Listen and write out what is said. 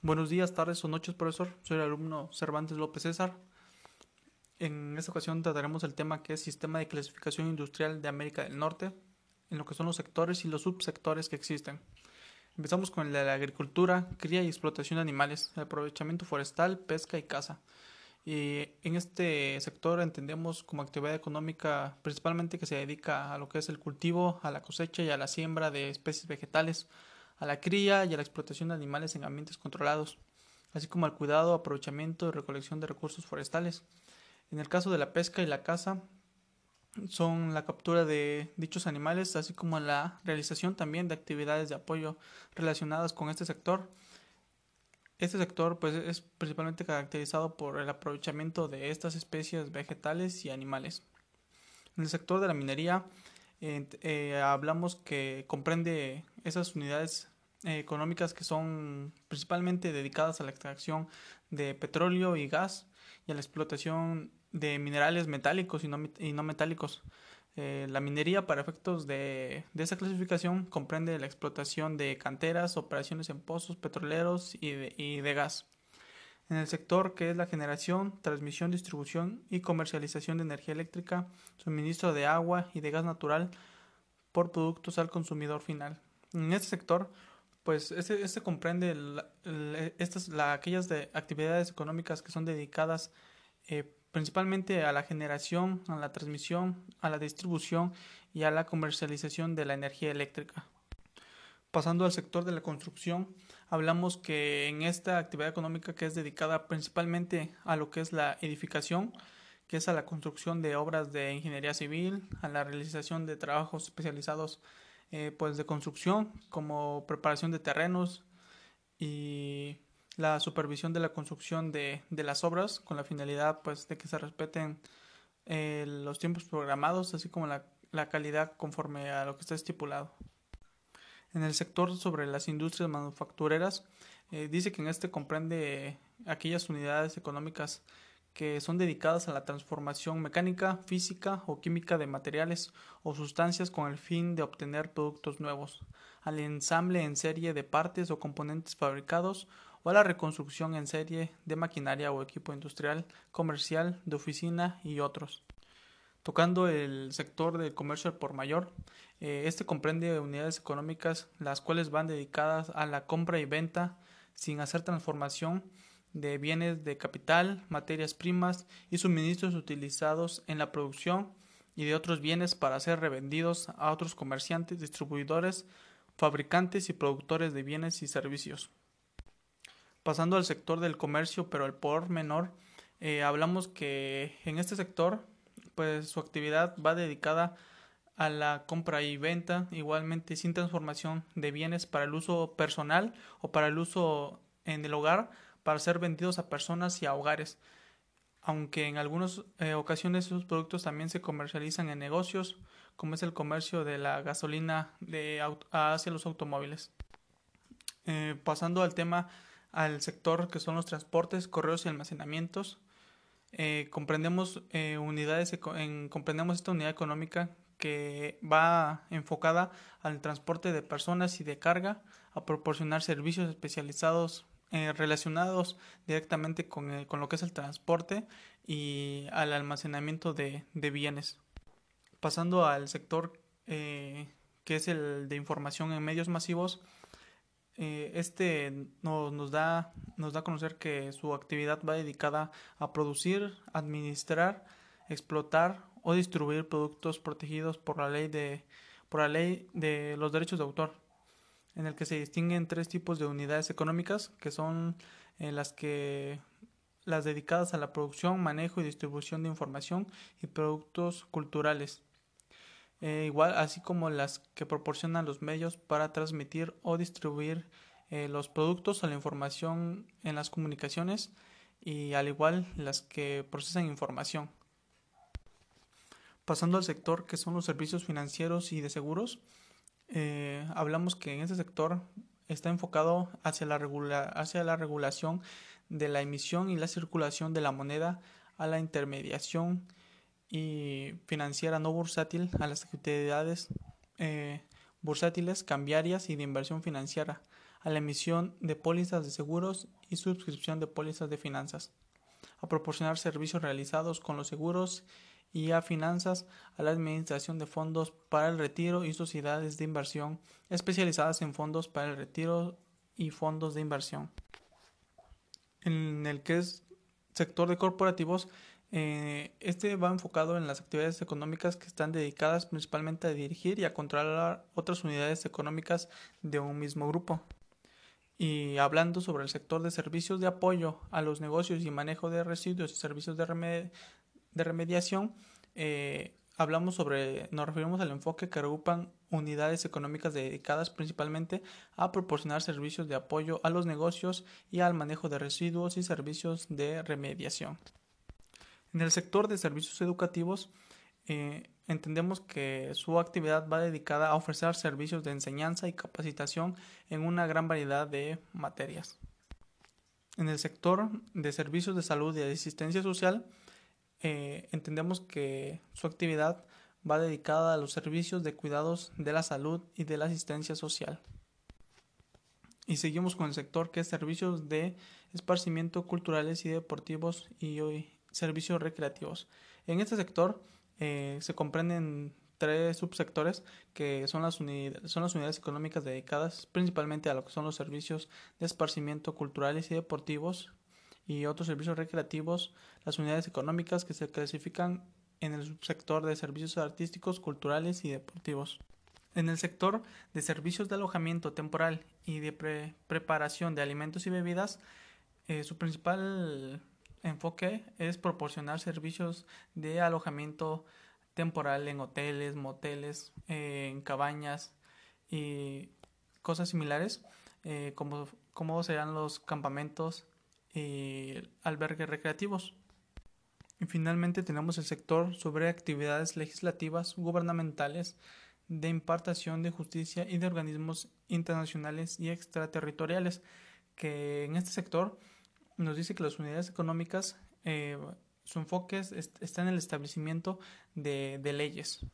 Buenos días, tardes o noches, profesor. Soy el alumno Cervantes López César. En esta ocasión trataremos el tema que es Sistema de Clasificación Industrial de América del Norte, en lo que son los sectores y los subsectores que existen. Empezamos con de la agricultura, cría y explotación de animales, aprovechamiento forestal, pesca y caza. Y en este sector entendemos como actividad económica principalmente que se dedica a lo que es el cultivo, a la cosecha y a la siembra de especies vegetales, a la cría y a la explotación de animales en ambientes controlados, así como al cuidado, aprovechamiento y recolección de recursos forestales. En el caso de la pesca y la caza, son la captura de dichos animales, así como la realización también de actividades de apoyo relacionadas con este sector este sector pues, es principalmente caracterizado por el aprovechamiento de estas especies vegetales y animales. En el sector de la minería eh, hablamos que comprende esas unidades eh, económicas que son principalmente dedicadas a la extracción de petróleo y gas y a la explotación de minerales metálicos y no metálicos. Eh, la minería para efectos de, de, esa clasificación comprende la explotación de canteras, operaciones en pozos petroleros y de, y de gas. En el sector que es la generación, transmisión, distribución y comercialización de energía eléctrica, suministro de agua y de gas natural por productos al consumidor final. En este sector, pues este, este comprende estas, la, aquellas de actividades económicas que son dedicadas eh, principalmente a la generación, a la transmisión, a la distribución y a la comercialización de la energía eléctrica. Pasando al sector de la construcción, hablamos que en esta actividad económica que es dedicada principalmente a lo que es la edificación, que es a la construcción de obras de ingeniería civil, a la realización de trabajos especializados eh, pues de construcción como preparación de terrenos y la supervisión de la construcción de, de las obras con la finalidad pues de que se respeten eh, los tiempos programados así como la, la calidad conforme a lo que está estipulado. En el sector sobre las industrias manufactureras, eh, dice que en este comprende aquellas unidades económicas que son dedicadas a la transformación mecánica, física o química de materiales o sustancias con el fin de obtener productos nuevos, al ensamble en serie de partes o componentes fabricados o a la reconstrucción en serie de maquinaria o equipo industrial, comercial, de oficina y otros. Tocando el sector del comercio por mayor, eh, este comprende unidades económicas las cuales van dedicadas a la compra y venta sin hacer transformación de bienes de capital, materias primas y suministros utilizados en la producción y de otros bienes para ser revendidos a otros comerciantes, distribuidores, fabricantes y productores de bienes y servicios. Pasando al sector del comercio, pero el por menor, eh, hablamos que en este sector, pues su actividad va dedicada a la compra y venta, igualmente sin transformación de bienes para el uso personal o para el uso en el hogar, para ser vendidos a personas y a hogares. Aunque en algunas eh, ocasiones esos productos también se comercializan en negocios, como es el comercio de la gasolina de, hacia los automóviles. Eh, pasando al tema al sector que son los transportes, correos y almacenamientos. Eh, comprendemos eh, unidades en, comprendemos esta unidad económica que va enfocada al transporte de personas y de carga, a proporcionar servicios especializados eh, relacionados directamente con, con, lo que es el transporte y al almacenamiento de, de bienes. Pasando al sector que es el de información en medios masivos, eh, este nos, da, nos da a conocer que su actividad va dedicada a producir, administrar, explotar o distribuir productos protegidos por la ley de, por la ley de los derechos de autor, en el que se distinguen tres tipos de unidades económicas, que son eh, las que las dedicadas a la producción, manejo y distribución de información y productos culturales. Eh, igual así como las que proporcionan los medios para transmitir o distribuir eh, los productos o la información en las comunicaciones y al igual las que procesan información. Pasando al sector que son los servicios financieros y de seguros, eh, hablamos que en este sector está enfocado hacia la, hacia la regulación de la emisión y la circulación de la moneda a la intermediación y financiera no bursátil a las actividades eh, bursátiles, cambiarias y de inversión financiera, a la emisión de pólizas de seguros y suscripción de pólizas de finanzas, a proporcionar servicios realizados con los seguros y a finanzas, a la administración de fondos para el retiro y sociedades de inversión especializadas en fondos para el retiro y fondos de inversión. En el que es sector de corporativos, eh, este va enfocado en las actividades económicas que están dedicadas principalmente a dirigir y a controlar otras unidades económicas de un mismo grupo. Y hablando sobre el sector de servicios de apoyo a los negocios y manejo de residuos y servicios de, de remediación, eh, hablamos sobre, nos referimos al enfoque que agrupan unidades económicas dedicadas principalmente a proporcionar servicios de apoyo a los negocios y al manejo de residuos y servicios de remediación. En el sector de servicios educativos, eh, entendemos que su actividad va dedicada a ofrecer servicios de enseñanza y capacitación en una gran variedad de materias. En el sector de servicios de salud y asistencia social, eh, entendemos que su actividad va dedicada a los servicios de cuidados de la salud y de la asistencia social. Y seguimos con el sector que es servicios de esparcimiento culturales y deportivos y hoy servicios recreativos. En este sector eh, se comprenden tres subsectores que son las, son las unidades económicas dedicadas principalmente a lo que son los servicios de esparcimiento culturales y deportivos y otros servicios recreativos, las unidades económicas que se clasifican en el subsector de servicios artísticos, culturales y deportivos. En el sector de servicios de alojamiento temporal y de preparación de alimentos y bebidas, eh, su principal enfoque es proporcionar servicios de alojamiento temporal en hoteles, moteles, eh, en cabañas y cosas similares, eh, como, como serán los campamentos y albergues recreativos. Y finalmente tenemos el sector sobre actividades legislativas gubernamentales de impartación de justicia y de organismos internacionales y extraterritoriales, que en este sector nos dice que las unidades económicas, eh, su enfoque está en el establecimiento de, leyes